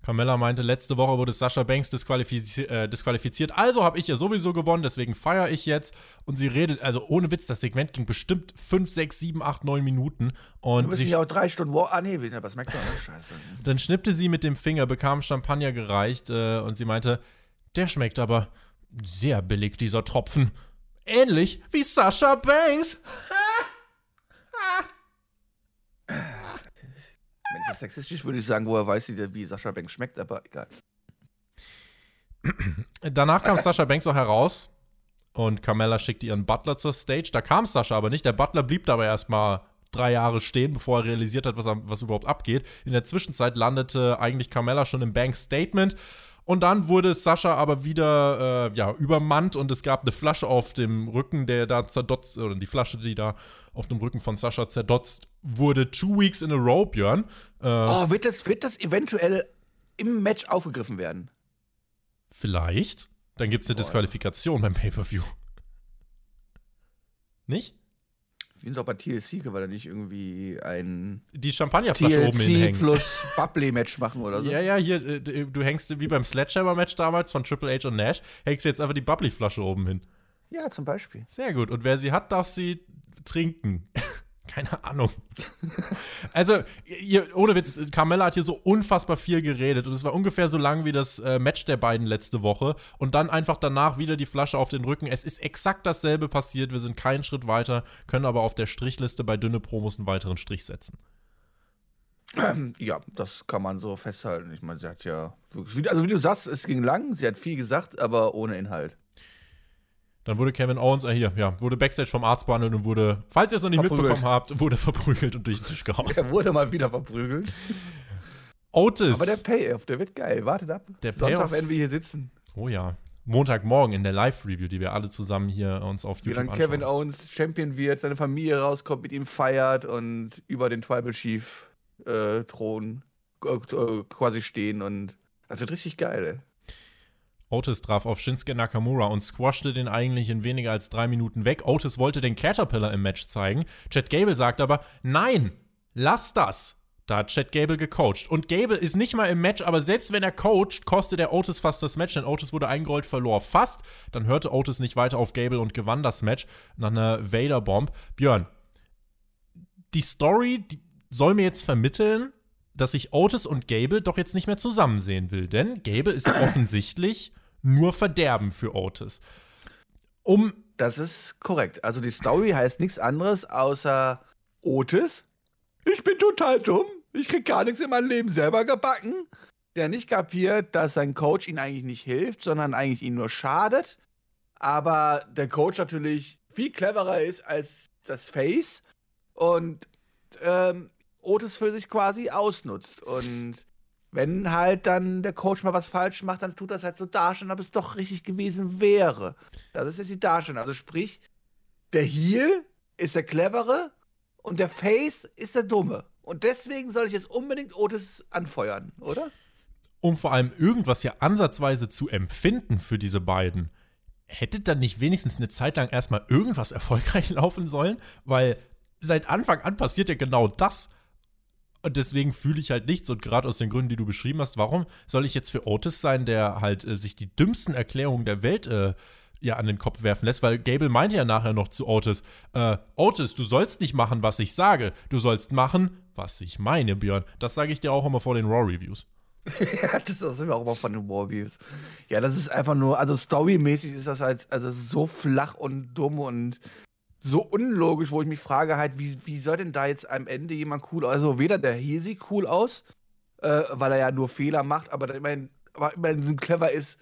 Carmella meinte, letzte Woche wurde Sascha Banks disqualifizi äh, disqualifiziert, also habe ich ja sowieso gewonnen, deswegen feiere ich jetzt. Und sie redet, also ohne Witz, das Segment ging bestimmt 5, 6, 7, 8, 9 Minuten. Und du müssen ja auch drei Stunden. Ah, nee, ja bei SmackDown. Scheiße. Dann schnippte sie mit dem Finger, bekam Champagner gereicht äh, und sie meinte, der schmeckt aber sehr billig, dieser Tropfen. Ähnlich wie Sascha Banks. Wenn ich jetzt sexistisch würde ich sagen, woher weiß sie, wie Sascha Banks schmeckt, aber egal. Danach kam Sascha Banks auch heraus und Carmella schickte ihren Butler zur Stage. Da kam Sascha aber nicht. Der Butler blieb dabei erstmal drei Jahre stehen, bevor er realisiert hat, was, was überhaupt abgeht. In der Zwischenzeit landete eigentlich Carmella schon im Banks Statement und dann wurde Sascha aber wieder äh, ja, übermannt und es gab eine Flasche auf dem Rücken, der da zerdotzt, oder die Flasche, die da auf dem Rücken von Sascha zerdotzt wurde. Two weeks in a row, Björn. Äh, oh, wird das, wird das eventuell im Match aufgegriffen werden? Vielleicht. Dann gibt es eine Disqualifikation beim Pay-Per-View. Nicht? Ich finde auch bei TLC, weil er nicht irgendwie ein die Champagnerflasche TLC oben hinhängen. plus Bubbly-Match machen oder so. Ja, ja, hier, äh, du hängst wie beim Sledgehammer-Match damals von Triple H und Nash, hängst jetzt einfach die Bubbly-Flasche oben hin. Ja, zum Beispiel. Sehr gut. Und wer sie hat, darf sie trinken. Keine Ahnung. also, ihr, ohne Witz, Carmella hat hier so unfassbar viel geredet und es war ungefähr so lang wie das äh, Match der beiden letzte Woche und dann einfach danach wieder die Flasche auf den Rücken. Es ist exakt dasselbe passiert. Wir sind keinen Schritt weiter, können aber auf der Strichliste bei dünne Promos einen weiteren Strich setzen. Ja, das kann man so festhalten. Ich meine, sie hat ja wirklich, also wie du sagst, es ging lang, sie hat viel gesagt, aber ohne Inhalt. Dann wurde Kevin Owens, äh hier, ja, wurde Backstage vom Arzt behandelt und wurde, falls ihr es noch nicht verprügelt. mitbekommen habt, wurde verprügelt und durch den Tisch gehauen. Er wurde mal wieder verprügelt. Otis. Aber der Payoff, der wird geil. Wartet ab. Der Sonntag Payoff. werden wir hier sitzen. Oh ja. Montagmorgen in der Live-Review, die wir alle zusammen hier uns auf YouTube Wie dann Kevin Owens Champion wird, seine Familie rauskommt, mit ihm feiert und über den Tribal Chief äh, Thron äh, quasi stehen und das wird richtig geil, ey. Otis traf auf Shinsuke Nakamura und squashte den eigentlich in weniger als drei Minuten weg. Otis wollte den Caterpillar im Match zeigen. Chad Gable sagt aber, nein, lass das. Da hat Chad Gable gecoacht. Und Gable ist nicht mal im Match, aber selbst wenn er coacht, kostet er Otis fast das Match, denn Otis wurde eingerollt, verlor fast. Dann hörte Otis nicht weiter auf Gable und gewann das Match nach einer Vader-Bomb. Björn, die Story die soll mir jetzt vermitteln, dass ich Otis und Gable doch jetzt nicht mehr zusammen sehen will, denn Gable ist offensichtlich nur Verderben für Otis. Um das ist korrekt. Also die Story heißt nichts anderes außer Otis. Ich bin total dumm. Ich krieg gar nichts in meinem Leben selber gebacken. Der nicht kapiert, dass sein Coach ihm eigentlich nicht hilft, sondern eigentlich ihm nur schadet. Aber der Coach natürlich viel cleverer ist als das Face und ähm, Otis für sich quasi ausnutzt. Und wenn halt dann der Coach mal was falsch macht, dann tut das halt so darstellen, ob es doch richtig gewesen wäre. Das ist jetzt die Darstellung. Also sprich, der Heel ist der Clevere und der Face ist der Dumme. Und deswegen soll ich jetzt unbedingt Otis anfeuern, oder? Um vor allem irgendwas ja ansatzweise zu empfinden für diese beiden, hätte dann nicht wenigstens eine Zeit lang erstmal irgendwas erfolgreich laufen sollen? Weil seit Anfang an passiert ja genau das. Und deswegen fühle ich halt nichts. Und gerade aus den Gründen, die du beschrieben hast, warum soll ich jetzt für Otis sein, der halt äh, sich die dümmsten Erklärungen der Welt äh, ja an den Kopf werfen lässt? Weil Gable meinte ja nachher noch zu Otis: äh, Otis, du sollst nicht machen, was ich sage. Du sollst machen, was ich meine, Björn. Das sage ich dir auch immer vor den Raw-Reviews. ja, das sind auch immer von den Raw-Reviews. Ja, das ist einfach nur, also storymäßig ist das halt also so flach und dumm und so unlogisch, wo ich mich frage halt, wie, wie soll denn da jetzt am Ende jemand cool? Also weder der hier sieht cool aus, äh, weil er ja nur Fehler macht, aber immerhin, aber immerhin clever ist,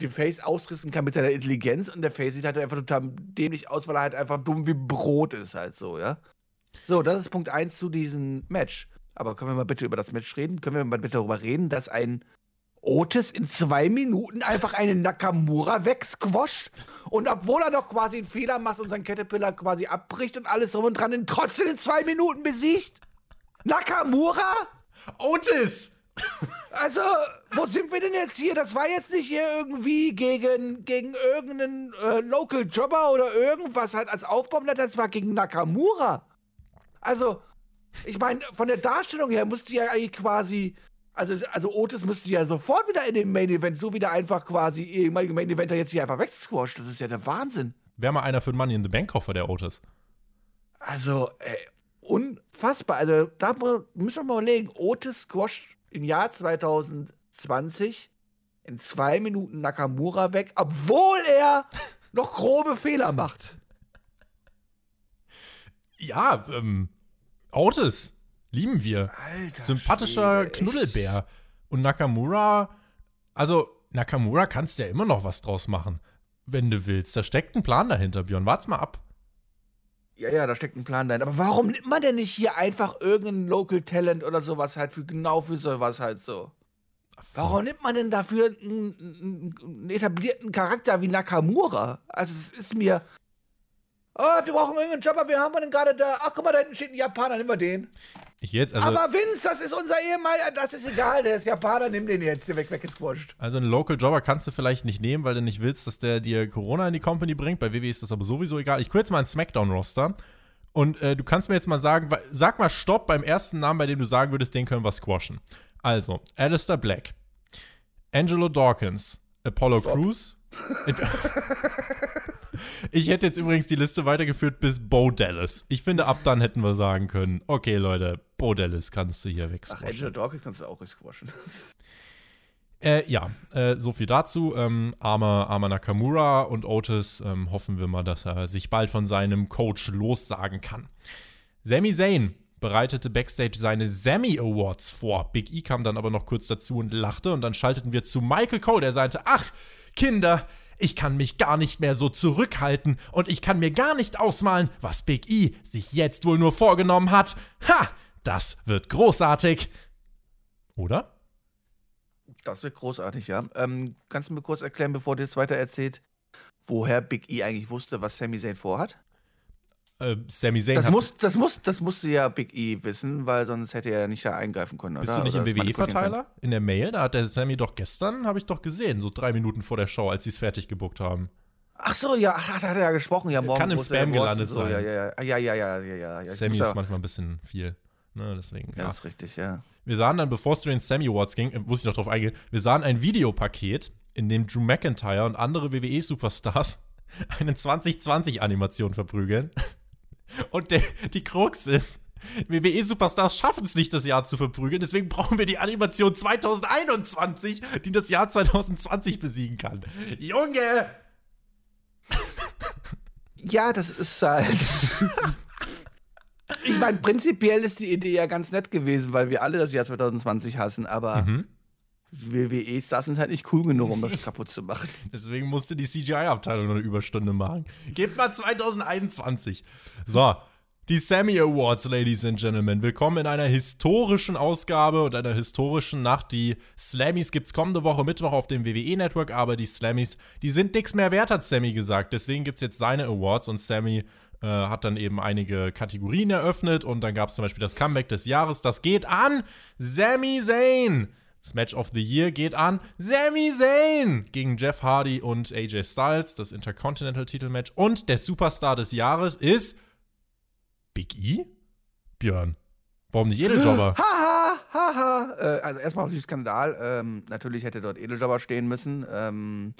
den Face ausrissen kann mit seiner Intelligenz und der Face sieht halt einfach total dämlich aus, weil er halt einfach dumm wie Brot ist halt so, ja. So, das ist Punkt 1 zu diesem Match. Aber können wir mal bitte über das Match reden? Können wir mal bitte darüber reden, dass ein Otis in zwei Minuten einfach einen Nakamura wegsquasht und obwohl er noch quasi einen Fehler macht und seinen Caterpillar quasi abbricht und alles drum und dran, ihn trotzdem in zwei Minuten besiegt? Nakamura? Otis! Also, wo sind wir denn jetzt hier? Das war jetzt nicht hier irgendwie gegen, gegen irgendeinen äh, Local Jobber oder irgendwas halt als Aufbaumleiter, das war gegen Nakamura. Also, ich meine, von der Darstellung her musste ja eigentlich quasi also, also Otis müsste ja sofort wieder in den Main Event, so wieder einfach quasi ehemalige Main Eventer jetzt hier einfach wegsquasht. Das ist ja der Wahnsinn. Wäre mal einer für den Money in the Bank Koffer, der Otis. Also, ey, unfassbar. Also, da müssen wir mal überlegen. Otis squasht im Jahr 2020 in zwei Minuten Nakamura weg, obwohl er noch grobe Fehler macht. Ja, ähm, Otis. Lieben wir. Alter Sympathischer Schwede, Knuddelbär. Und Nakamura, also Nakamura kannst ja immer noch was draus machen, wenn du willst. Da steckt ein Plan dahinter, Björn. Wart's mal ab. Ja, ja, da steckt ein Plan dahinter. Aber warum nimmt man denn nicht hier einfach irgendein Local Talent oder sowas halt für genau für sowas halt so? Warum nimmt man denn dafür einen, einen etablierten Charakter wie Nakamura? Also, es ist mir. Oh, wir brauchen irgendeinen Jobber, wir haben den gerade da. Ach, guck mal, da hinten steht ein Japaner, nehmen wir den. Jetzt, also, Aber Vince, das ist unser Ehemann, das ist egal, der ist Japaner, nimm den jetzt, der weg, weggesquasht. Also einen Local Jobber kannst du vielleicht nicht nehmen, weil du nicht willst, dass der dir Corona in die Company bringt. Bei WWE ist das aber sowieso egal. Ich gucke jetzt mal einen Smackdown-Roster und äh, du kannst mir jetzt mal sagen, sag mal Stopp beim ersten Namen, bei dem du sagen würdest, den können wir squashen. Also, Alistair Black, Angelo Dawkins, Apollo Stopp. Crews. Ich hätte jetzt übrigens die Liste weitergeführt bis Bo Dallas. Ich finde, ab dann hätten wir sagen können, okay, Leute, Bo Dallas kannst du hier wegsquashen. Ach, Angela Dawkins kannst du auch wegsquashen. Äh, ja, äh, so viel dazu. Ähm, armer, armer Nakamura und Otis ähm, hoffen wir mal, dass er sich bald von seinem Coach lossagen kann. Sami Zayn bereitete backstage seine Sammy Awards vor. Big E kam dann aber noch kurz dazu und lachte und dann schalteten wir zu Michael Cole, der sagte, ach, Kinder, ich kann mich gar nicht mehr so zurückhalten und ich kann mir gar nicht ausmalen, was Big E sich jetzt wohl nur vorgenommen hat. Ha! Das wird großartig. Oder? Das wird großartig, ja. Ähm, kannst du mir kurz erklären, bevor du jetzt weiter erzählst, woher Big E eigentlich wusste, was Sami Zayn vorhat? Äh, Sami Zayn Das hat, muss, das, muss, das musste ja Big E wissen, weil sonst hätte er nicht da eingreifen können. Bist oder? du nicht im Oder manipulieren WWE-Verteiler? In der Mail? Da hat der Sammy doch gestern, habe ich doch gesehen, so drei Minuten vor der Show, als sie es fertig gebuckt haben. Ach so, ja, da hat er ja gesprochen. Ja, morgen Kann im Spam gelandet so. sein. Ja, ja, ja, ja, ja, ja, ja, Sammy ist manchmal ein bisschen viel. Ne, deswegen, ja, ja. ist richtig, ja. Wir sahen dann, bevor es zu den Sammy Awards ging, äh, muss ich noch drauf eingehen, wir sahen ein Videopaket, in dem Drew McIntyre und andere WWE-Superstars eine 2020-Animation verprügeln. Und der, die Krux ist, WWE-Superstars schaffen es nicht, das Jahr zu verprügeln, deswegen brauchen wir die Animation 2021, die das Jahr 2020 besiegen kann. Junge! Ja, das ist halt. ich meine, prinzipiell ist die Idee ja ganz nett gewesen, weil wir alle das Jahr 2020 hassen, aber Mhm. WWE-Stars sind halt nicht cool genug, um das kaputt zu machen. Deswegen musste die CGI-Abteilung noch eine Überstunde machen. Gebt mal 2021. So, die Sammy Awards, Ladies and Gentlemen. Willkommen in einer historischen Ausgabe und einer historischen Nacht. Die Slammies gibt's kommende Woche Mittwoch auf dem WWE-Network, aber die Slammies, die sind nichts mehr wert, hat Sammy gesagt. Deswegen gibt's jetzt seine Awards und Sammy äh, hat dann eben einige Kategorien eröffnet und dann gab's zum Beispiel das Comeback des Jahres. Das geht an Sami Zayn. Das Match of the Year geht an Sami Zayn gegen Jeff Hardy und AJ Styles, das Intercontinental-Titelmatch. Und der Superstar des Jahres ist Big E? Björn. Warum nicht Edeljobber? Haha, haha. Äh, also erstmal natürlich Skandal. Ähm, natürlich hätte dort Edeljobber stehen müssen. Ähm,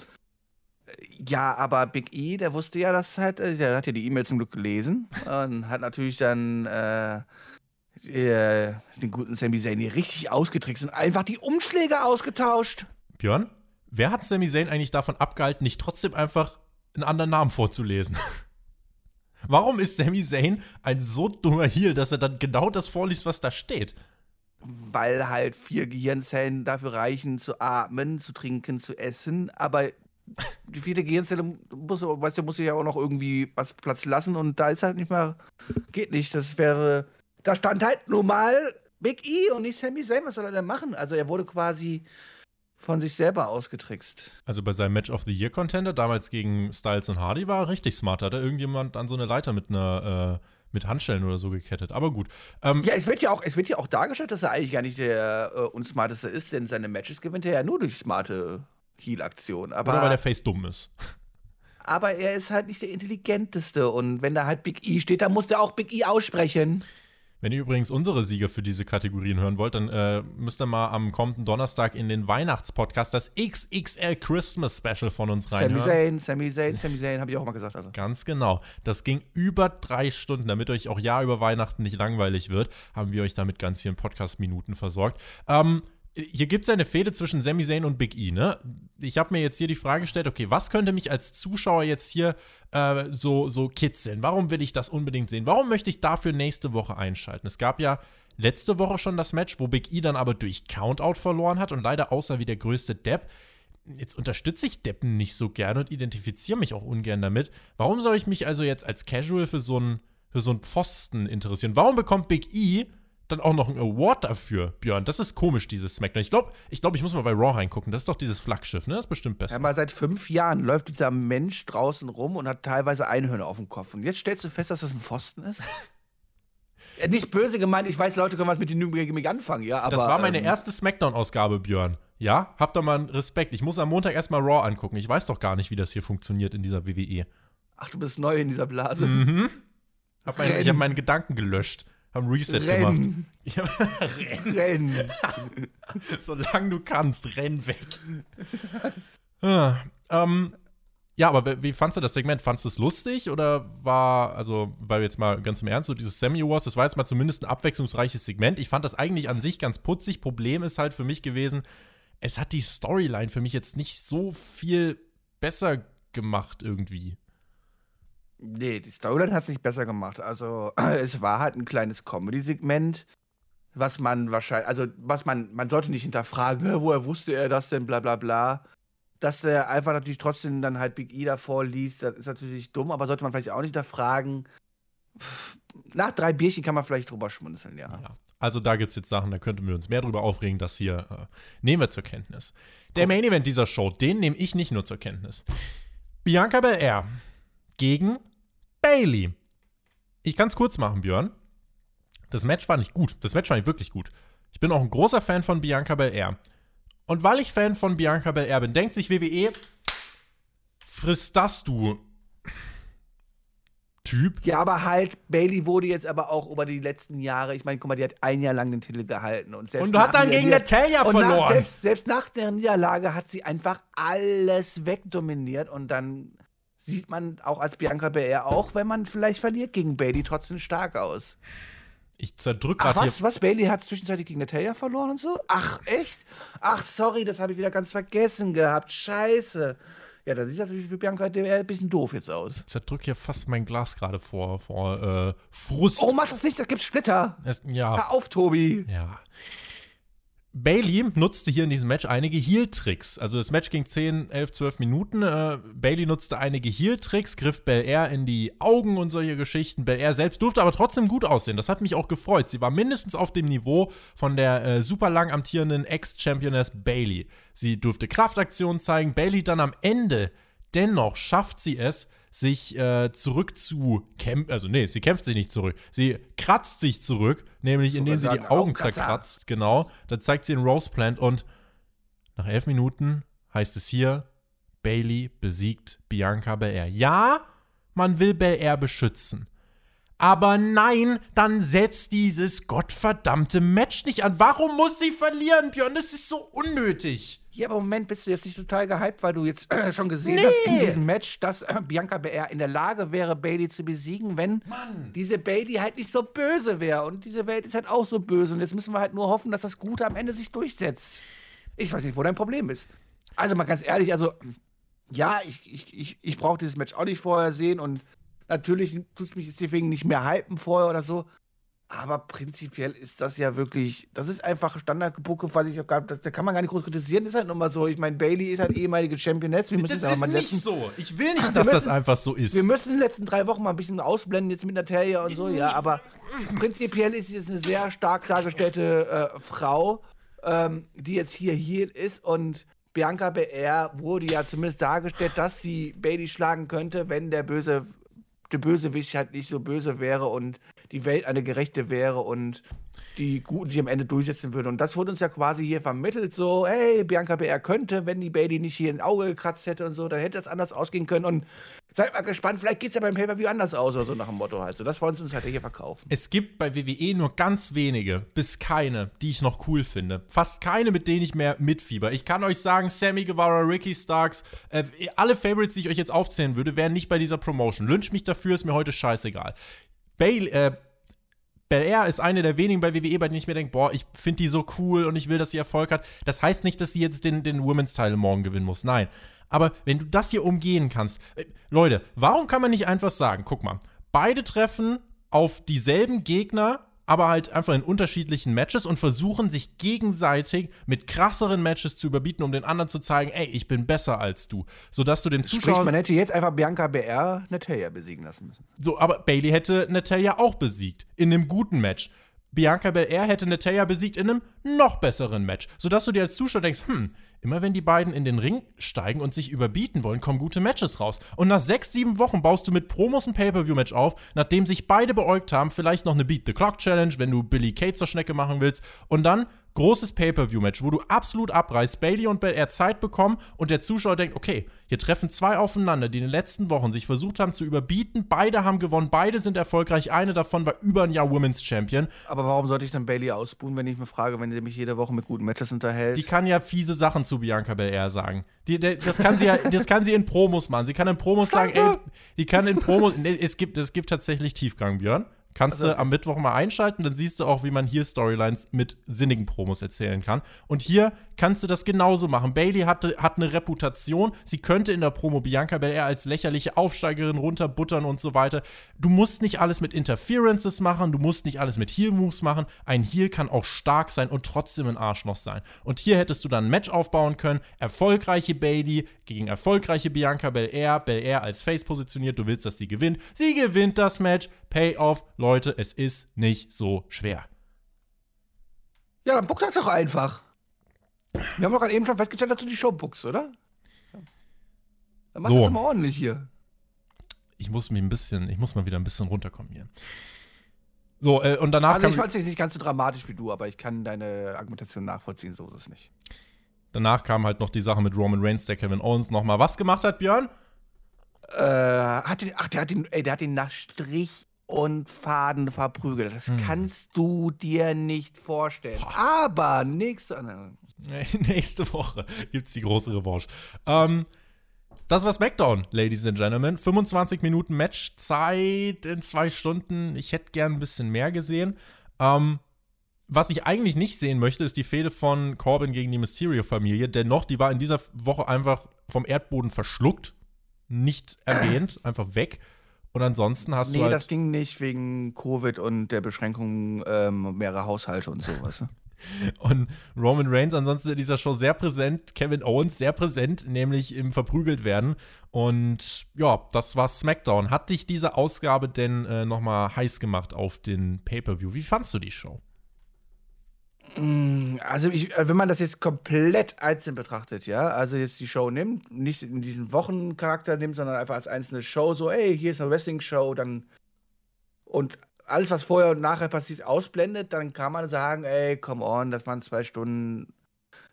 äh, ja, aber Big E, der wusste ja, dass halt, äh, der hat ja die E-Mail zum Glück gelesen und hat natürlich dann äh, äh, den guten Sami Zayn hier richtig ausgetrickst und einfach die Umschläge ausgetauscht. Björn, wer hat Sami Zayn eigentlich davon abgehalten, nicht trotzdem einfach einen anderen Namen vorzulesen? Warum ist Sami Zayn ein so dummer Heel, dass er dann genau das vorliest, was da steht? Weil halt vier Gehirnzellen dafür reichen, zu atmen, zu trinken, zu essen. Aber die vierte Gehirnzelle muss, weißt du, muss sich ja auch noch irgendwie was Platz lassen und da ist halt nicht mal, geht nicht. Das wäre, da stand halt nur mal Big E und nicht Sami Zayn. Was soll er denn machen? Also er wurde quasi von sich selber ausgetrickst. Also bei seinem Match of the Year Contender, damals gegen Styles und Hardy, war er richtig smart. Da hat er irgendjemand an so eine Leiter mit einer, äh, mit Handschellen oder so gekettet. Aber gut. Ähm, Ja, es wird ja auch, es wird ja auch dargestellt, dass er eigentlich gar nicht der äh, unsmarteste ist, denn seine Matches gewinnt er ja nur durch smarte Heal-Aktionen. Oder weil der Face dumm ist. Aber er ist halt nicht der intelligenteste. Und wenn da halt Big E steht, dann muss der auch Big E aussprechen. Wenn ihr übrigens unsere Sieger für diese Kategorien hören wollt, dann äh, müsst ihr mal am kommenden Donnerstag in den Weihnachtspodcast das XXL Christmas Special von uns reinhören. Zayn, Sami Zayn, Sami Zayn, habe ich auch mal gesagt. Also. Ganz genau. Das ging über drei Stunden, damit euch auch ja über Weihnachten nicht langweilig wird, haben wir euch damit ganz vielen Podcast-Minuten versorgt. Ähm, hier gibt es ja eine Fehde zwischen Sami Zayn und Big E, ne? Ich habe mir jetzt hier die Frage gestellt, okay, was könnte mich als Zuschauer jetzt hier äh, so, so kitzeln? Warum will ich das unbedingt sehen? Warum möchte ich dafür nächste Woche einschalten? Es gab ja letzte Woche schon das Match, wo Big E dann aber durch Countout verloren hat und leider aussah wie der größte Depp. Jetzt unterstütze ich Deppen nicht so gerne und identifiziere mich auch ungern damit. Warum soll ich mich also jetzt als Casual für so einen für so einen Pfosten interessieren? Warum bekommt Big E dann auch noch einen Award dafür, Björn? Das ist komisch, dieses Smackdown. Ich glaube, ich, glaub, ich muss mal bei Raw reingucken. Das ist doch dieses Flaggschiff, ne? Das ist bestimmt besser. Ja, mal seit fünf Jahren läuft dieser Mensch draußen rum und hat teilweise Einhörner auf dem Kopf. Und jetzt stellst du fest, dass das ein Pfosten ist? Nicht böse gemeint, ich weiß, Leute können was mit den Gimmick anfangen, ja, aber. das war meine ähm, erste Smackdown-Ausgabe, Björn. Ja, habt doch mal einen Respekt. Ich muss am Montag erstmal Raw angucken. Ich weiß doch gar nicht, wie das hier funktioniert in dieser WWE. Ach, du bist neu in dieser Blase. Mhm. Hab mein, ich habe meinen Gedanken gelöscht. Haben Reset gemacht. Renn, Ja, renn. Solange du kannst, renn weg. ah, ähm, ja, aber wie- wie fandst du das Segment? Fandst du es lustig oder war, also, weil jetzt mal ganz im Ernst, so dieses Sammy Awards, das war jetzt mal zumindest ein abwechslungsreiches Segment. Ich fand das eigentlich an sich ganz putzig. Problem ist halt für mich gewesen, es hat die Storyline für mich jetzt nicht so viel besser gemacht irgendwie. Nee, die Storyline hat es nicht besser gemacht. Also, es war halt ein kleines Comedy-Segment, was man wahrscheinlich, also, was man, man sollte nicht hinterfragen, "Hä, woher wusste er das denn, bla, bla, bla. Dass der einfach natürlich trotzdem dann halt Big E davor liest, das ist natürlich dumm, aber sollte man vielleicht auch nicht hinterfragen. Nach drei Bierchen kann man vielleicht drüber schmunzeln, ja. Ja. Also da gibt es jetzt Sachen, da könnten wir uns mehr drüber aufregen. Das hier äh, nehmen wir zur Kenntnis. Der Main Event dieser Show, den nehme ich nicht nur zur Kenntnis. Bianca Belair gegen Bailey. Ich kann es kurz machen, Björn. Das Match fand ich gut. Das Match fand ich wirklich gut. Ich bin auch ein großer Fan von Bianca Belair. Und weil ich Fan von Bianca Belair bin, denkt sich WWE, frisst das du. Typ. Ja, aber halt, Bailey wurde jetzt aber auch über die letzten Jahre, ich meine, guck mal, die hat ein Jahr lang den Titel gehalten. Und, selbst und hat dann gegen Natalia verloren. Nach, selbst, selbst nach der Niederlage hat sie einfach alles wegdominiert und dann sieht man auch als Bianca Belair auch, wenn man vielleicht verliert gegen Bailey, trotzdem stark aus. Ich zerdrücke gerade was, was? Bailey hat zwischenzeitlich gegen Natalia verloren und so? Ach, echt? Ach, sorry, das habe ich wieder ganz vergessen gehabt. Scheiße. Ja, da sieht natürlich für Bianca ein bisschen doof jetzt aus. Ich zerdrücke hier fast mein Glas gerade vor, vor äh, Frust. Oh, mach das nicht, das gibt Splitter. Es, ja. Hör auf, Tobi. Ja. Bailey nutzte hier in diesem Match einige Heal-Tricks. Also das Match ging 10, 11, 12 Minuten. Äh, Bailey nutzte einige Heal-Tricks, griff Bel Air in die Augen und solche Geschichten. Bel Air selbst durfte aber trotzdem gut aussehen. Das hat mich auch gefreut. Sie war mindestens auf dem Niveau von der äh, super lang amtierenden Ex-Championess Bailey. Sie durfte Kraftaktionen zeigen. Bailey dann am Ende dennoch schafft sie es, sich äh, zurück zu kämpfen. Also, nee, sie kämpft sich nicht zurück. Sie kratzt sich zurück, nämlich indem sie die Augen zerkratzt. Genau. Dann zeigt sie den Rose Plant und nach elf Minuten heißt es hier: Bailey besiegt Bianca Belair. Ja, man will Belair beschützen. Aber nein, dann setzt dieses gottverdammte Match nicht an. Warum muss sie verlieren, Björn? Das ist so unnötig. Ja, aber Moment, bist du jetzt nicht total gehypt, weil du jetzt äh, schon gesehen nee. hast in diesem Match, dass äh, Bianca Belair in der Lage wäre, Bailey zu besiegen, wenn Mann. diese Bailey halt nicht so böse wäre. Und diese Welt ist halt auch so böse. Und jetzt müssen wir halt nur hoffen, dass das Gute am Ende sich durchsetzt. Ich weiß nicht, wo dein Problem ist. Also mal ganz ehrlich, also ja, ich, ich, ich, ich brauche dieses Match auch nicht vorher sehen und natürlich tut ich mich deswegen nicht mehr hypen vorher oder so. Aber prinzipiell ist das ja wirklich, das ist einfach Standardgebucke, was ich auch gar, das, da kann man gar nicht groß kritisieren, ist halt nochmal so. Ich meine, Bailey ist halt ehemalige Championess. Wir müssen das ist nicht letzten, so. Ich will nicht, dass müssen, das einfach so ist. Wir müssen in den letzten drei Wochen mal ein bisschen ausblenden, jetzt mit Natalia und so, ja. Aber prinzipiell ist sie jetzt eine sehr stark dargestellte äh, Frau, ähm, die jetzt hier hier ist und Bianca BR wurde ja zumindest dargestellt, dass sie Bailey schlagen könnte, wenn der böse der Bösewicht halt nicht so böse wäre und die Welt eine gerechte wäre und die Guten sich am Ende durchsetzen würden. Und das wurde uns ja quasi hier vermittelt, so, hey, Bianca BR könnte, wenn die Bailey nicht hier ein Auge gekratzt hätte und so, dann hätte es anders ausgehen können. Und seid mal gespannt, vielleicht geht es ja beim Pay-Per-View anders aus oder so nach dem Motto halt. So, das wollen sie uns halt hier verkaufen. Es gibt bei WWE nur ganz wenige, bis keine, die ich noch cool finde. Fast keine, mit denen ich mehr mitfieber. Ich kann euch sagen, Sammy Guevara, Ricky Starks, äh, alle Favorites, die ich euch jetzt aufzählen würde, wären nicht bei dieser Promotion. Lynch mich dafür, ist mir heute scheißegal. Bailey, äh, Belair ist eine der wenigen bei WWE, bei denen ich mir denke, boah, ich finde die so cool und ich will, dass sie Erfolg hat. Das heißt nicht, dass sie jetzt den, den Women's Title morgen gewinnen muss. Nein. Aber wenn du das hier umgehen kannst, äh, Leute, warum kann man nicht einfach sagen, guck mal, beide treffen auf dieselben Gegner aber halt einfach in unterschiedlichen Matches und versuchen sich gegenseitig mit krasseren Matches zu überbieten, um den anderen zu zeigen, ey, ich bin besser als du. Sodass du dem Zuschauer. Sprich, man hätte jetzt einfach Bianca BR Natalia besiegen lassen müssen. So, aber Bailey hätte Natalia auch besiegt. In einem guten Match. Bianca Belair hätte Natalia besiegt in einem noch besseren Match. Sodass du dir als Zuschauer denkst, hm, Immer wenn die beiden in den Ring steigen und sich überbieten wollen, kommen gute Matches raus. Und nach sechs, sieben Wochen baust du mit Promos ein Pay-Per-View-Match auf, nachdem sich beide beäugt haben, vielleicht noch eine Beat the Clock Challenge, wenn du Billy Kate zur Schnecke machen willst. Und dann großes Pay-Per-View-Match, wo du absolut abreißt, Bailey und Belair Zeit bekommen und der Zuschauer denkt, okay, hier treffen zwei aufeinander, die in den letzten Wochen sich versucht haben zu überbieten. Beide haben gewonnen, beide sind erfolgreich. Eine davon war über ein Jahr Women's Champion. Aber warum sollte ich dann Bailey ausbuhen, wenn ich mir frage, wenn sie mich jede Woche mit guten Matches unterhält? Die kann ja fiese Sachen zu Bianca Belair sagen. Die, die, das, kann sie ja, das kann sie in Promos machen. Sie kann in Promos sagen, ey, die kann in Promos, nee, es gibt, es gibt tatsächlich Tiefgang, Björn. Kannst also, du am Mittwoch mal einschalten, dann siehst du auch, wie man hier Storylines mit sinnigen Promos erzählen kann. Und hier kannst du das genauso machen. Bailey hatte, hat eine Reputation, sie könnte in der Promo Bianca Belair als lächerliche Aufsteigerin runterbuttern und so weiter. Du musst nicht alles mit Interferences machen, du musst nicht alles mit Heel-Moves machen. Ein Heel kann auch stark sein und trotzdem ein Arschloch sein. Und hier hättest du dann ein Match aufbauen können. Erfolgreiche Bailey gegen erfolgreiche Bianca Belair. Belair als Face positioniert, du willst, dass sie gewinnt. Sie gewinnt das Match. Payoff, Leute, es ist nicht so schwer. Ja, dann buck das doch einfach. Wir haben doch gerade eben schon festgestellt, dass du die Show buckst, oder? Dann mach so. das immer ordentlich hier. ich muss mir ein bisschen, ich muss mal wieder ein bisschen runterkommen hier. So, äh, und danach. Also ich fand es nicht ganz so dramatisch wie du, aber ich kann deine Argumentation nachvollziehen, so ist es nicht. Danach kam halt noch die Sache mit Roman Reigns, der Kevin Owens nochmal was gemacht hat, Björn? Äh, hat den, ach, der hat ihn, ey, der hat ihn nach Strich und Faden verprügelt. Das hm. kannst du dir nicht vorstellen. Boah. Aber nächste, nächste Woche gibt es die große Revanche. Ähm, das war SmackDown, Ladies and Gentlemen. 25 Minuten Matchzeit in zwei Stunden. Ich hätte gern ein bisschen mehr gesehen. Ähm, was ich eigentlich nicht sehen möchte, ist die Fehde von Corbin gegen die Mysterio-Familie. Dennoch, die war in dieser Woche einfach vom Erdboden verschluckt. Nicht erwähnt, einfach weg. Und ansonsten hast nee, du. Nee, halt das ging nicht wegen Covid und der Beschränkung ähm, mehrerer Haushalte und sowas. Und Roman Reigns ansonsten in dieser Show sehr präsent, Kevin Owens sehr präsent, nämlich im Verprügelt werden. Und ja, das war SmackDown. Hat dich diese Ausgabe denn äh, nochmal heiß gemacht auf den Pay-Per-View? Wie fandst du die Show? Also, ich, äh, wenn man das jetzt komplett einzeln betrachtet, ja, also jetzt die Show nimmt, nicht in diesen Wochencharakter nimmt, sondern einfach als einzelne Show, so, ey, hier ist eine Wrestling-Show, dann und alles, was vorher und nachher passiert, ausblendet, dann kann man sagen, ey, come on, das waren zwei Stunden.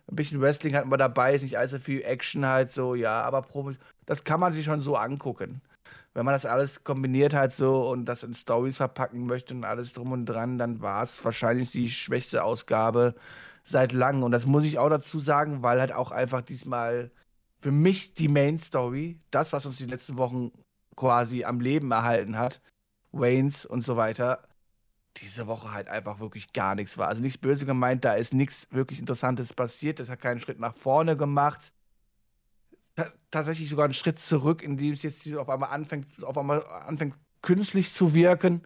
Ein bisschen Wrestling hatten wir dabei, ist nicht allzu viel Action halt so, ja, aber das kann man sich schon so angucken. Wenn man das alles kombiniert halt so und das in Stories verpacken möchte und alles drum und dran, dann war es wahrscheinlich die schwächste Ausgabe seit langem. Und das muss ich auch dazu sagen, weil halt auch einfach diesmal für mich die Main Story, das, was uns die letzten Wochen quasi am Leben erhalten hat, Waynes und so weiter, diese Woche halt einfach wirklich gar nichts war. Also nicht böse gemeint, da ist nichts wirklich Interessantes passiert. Das hat keinen Schritt nach vorne gemacht. Tatsächlich sogar einen Schritt zurück, indem es jetzt auf einmal anfängt, auf einmal anfängt künstlich zu wirken.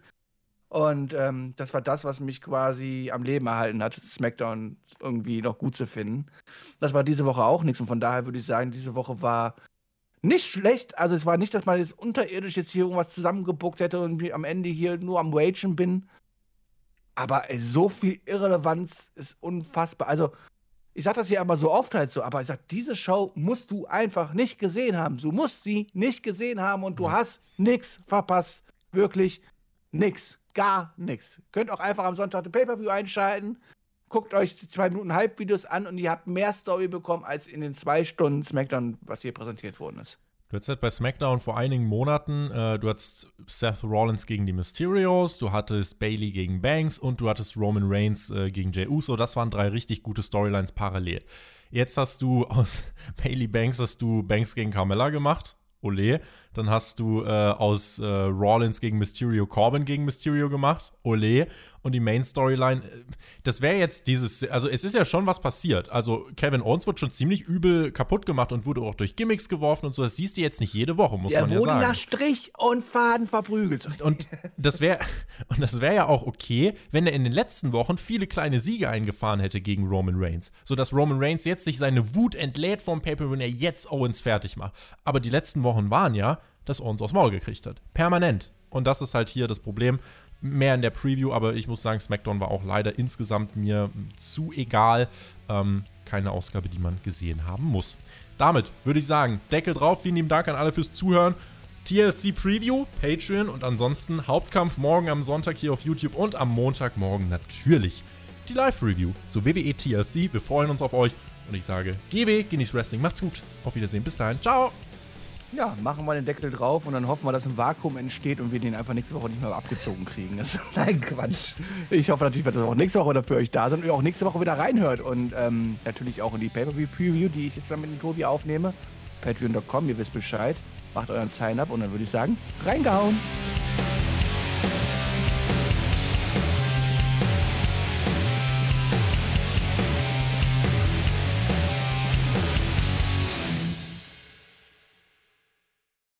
Und ähm, das war das, was mich quasi am Leben erhalten hat, SmackDown irgendwie noch gut zu finden. Das war diese Woche auch nichts. Und von daher würde ich sagen, diese Woche war nicht schlecht. Also es war nicht, dass man jetzt unterirdisch jetzt hier irgendwas zusammengebuckt hätte und am Ende hier nur am Wagen bin. Aber ey, so viel Irrelevanz ist unfassbar. Also ich sag das hier aber so oft halt so, aber ich sag, diese Show musst du einfach nicht gesehen haben. Du musst sie nicht gesehen haben und du hast nichts verpasst. Wirklich nix. Gar nichts. Könnt auch einfach am Sonntag den Pay-Per-View einschalten guckt euch die zwei Minuten Halbvideos an und ihr habt mehr Story bekommen als in den zwei Stunden SmackDown, was hier präsentiert worden ist. Du hattest bei SmackDown vor einigen Monaten, äh, du hattest Seth Rollins gegen die Mysterios, du hattest Bailey gegen Banks und du hattest Roman Reigns äh, gegen Jey Uso. Das waren drei richtig gute Storylines parallel. Jetzt hast du aus Bailey Banks hast du Banks gegen Carmella gemacht. Ole. Dann hast du äh, aus äh, Rollins gegen Mysterio Corbin gegen Mysterio gemacht. Ole und die Main Storyline, äh, das wäre jetzt dieses, also es ist ja schon was passiert. Also Kevin Owens wird schon ziemlich übel kaputt gemacht und wurde auch durch Gimmicks geworfen und so. Das siehst du jetzt nicht jede Woche, muss Der man ja sagen. Er wurde nach Strich und Faden verprügelt. Und das wäre und das wäre ja auch okay, wenn er in den letzten Wochen viele kleine Siege eingefahren hätte gegen Roman Reigns, sodass Roman Reigns jetzt sich seine Wut entlädt vom Paper, wenn er jetzt Owens fertig macht. Aber die letzten Wochen waren ja, dass Owens aufs Maul gekriegt hat, permanent. Und das ist halt hier das Problem mehr in der Preview, aber ich muss sagen, SmackDown war auch leider insgesamt mir zu egal. Ähm, keine Ausgabe, die man gesehen haben muss. Damit würde ich sagen, Deckel drauf. Vielen lieben Dank an alle fürs Zuhören. TLC Preview, Patreon und ansonsten Hauptkampf morgen am Sonntag hier auf YouTube und am Montagmorgen natürlich die Live-Review zu WWE TLC. Wir freuen uns auf euch und ich sage, GW, genießt Wrestling, macht's gut. Auf Wiedersehen, bis dahin, ciao. Ja, machen wir den Deckel drauf und dann hoffen wir, dass ein Vakuum entsteht und wir den einfach nächste Woche nicht mehr abgezogen kriegen. Das nein, Quatsch. Ich hoffe natürlich, dass das auch nächste Woche für euch da sind und ihr auch nächste Woche wieder reinhört und ähm, natürlich auch in die Pay-Per-View-Preview, die ich jetzt dann mit dem Tobi aufnehme. Patreon.com, ihr wisst Bescheid. Macht euren Sign-up und dann würde ich sagen, reingehauen.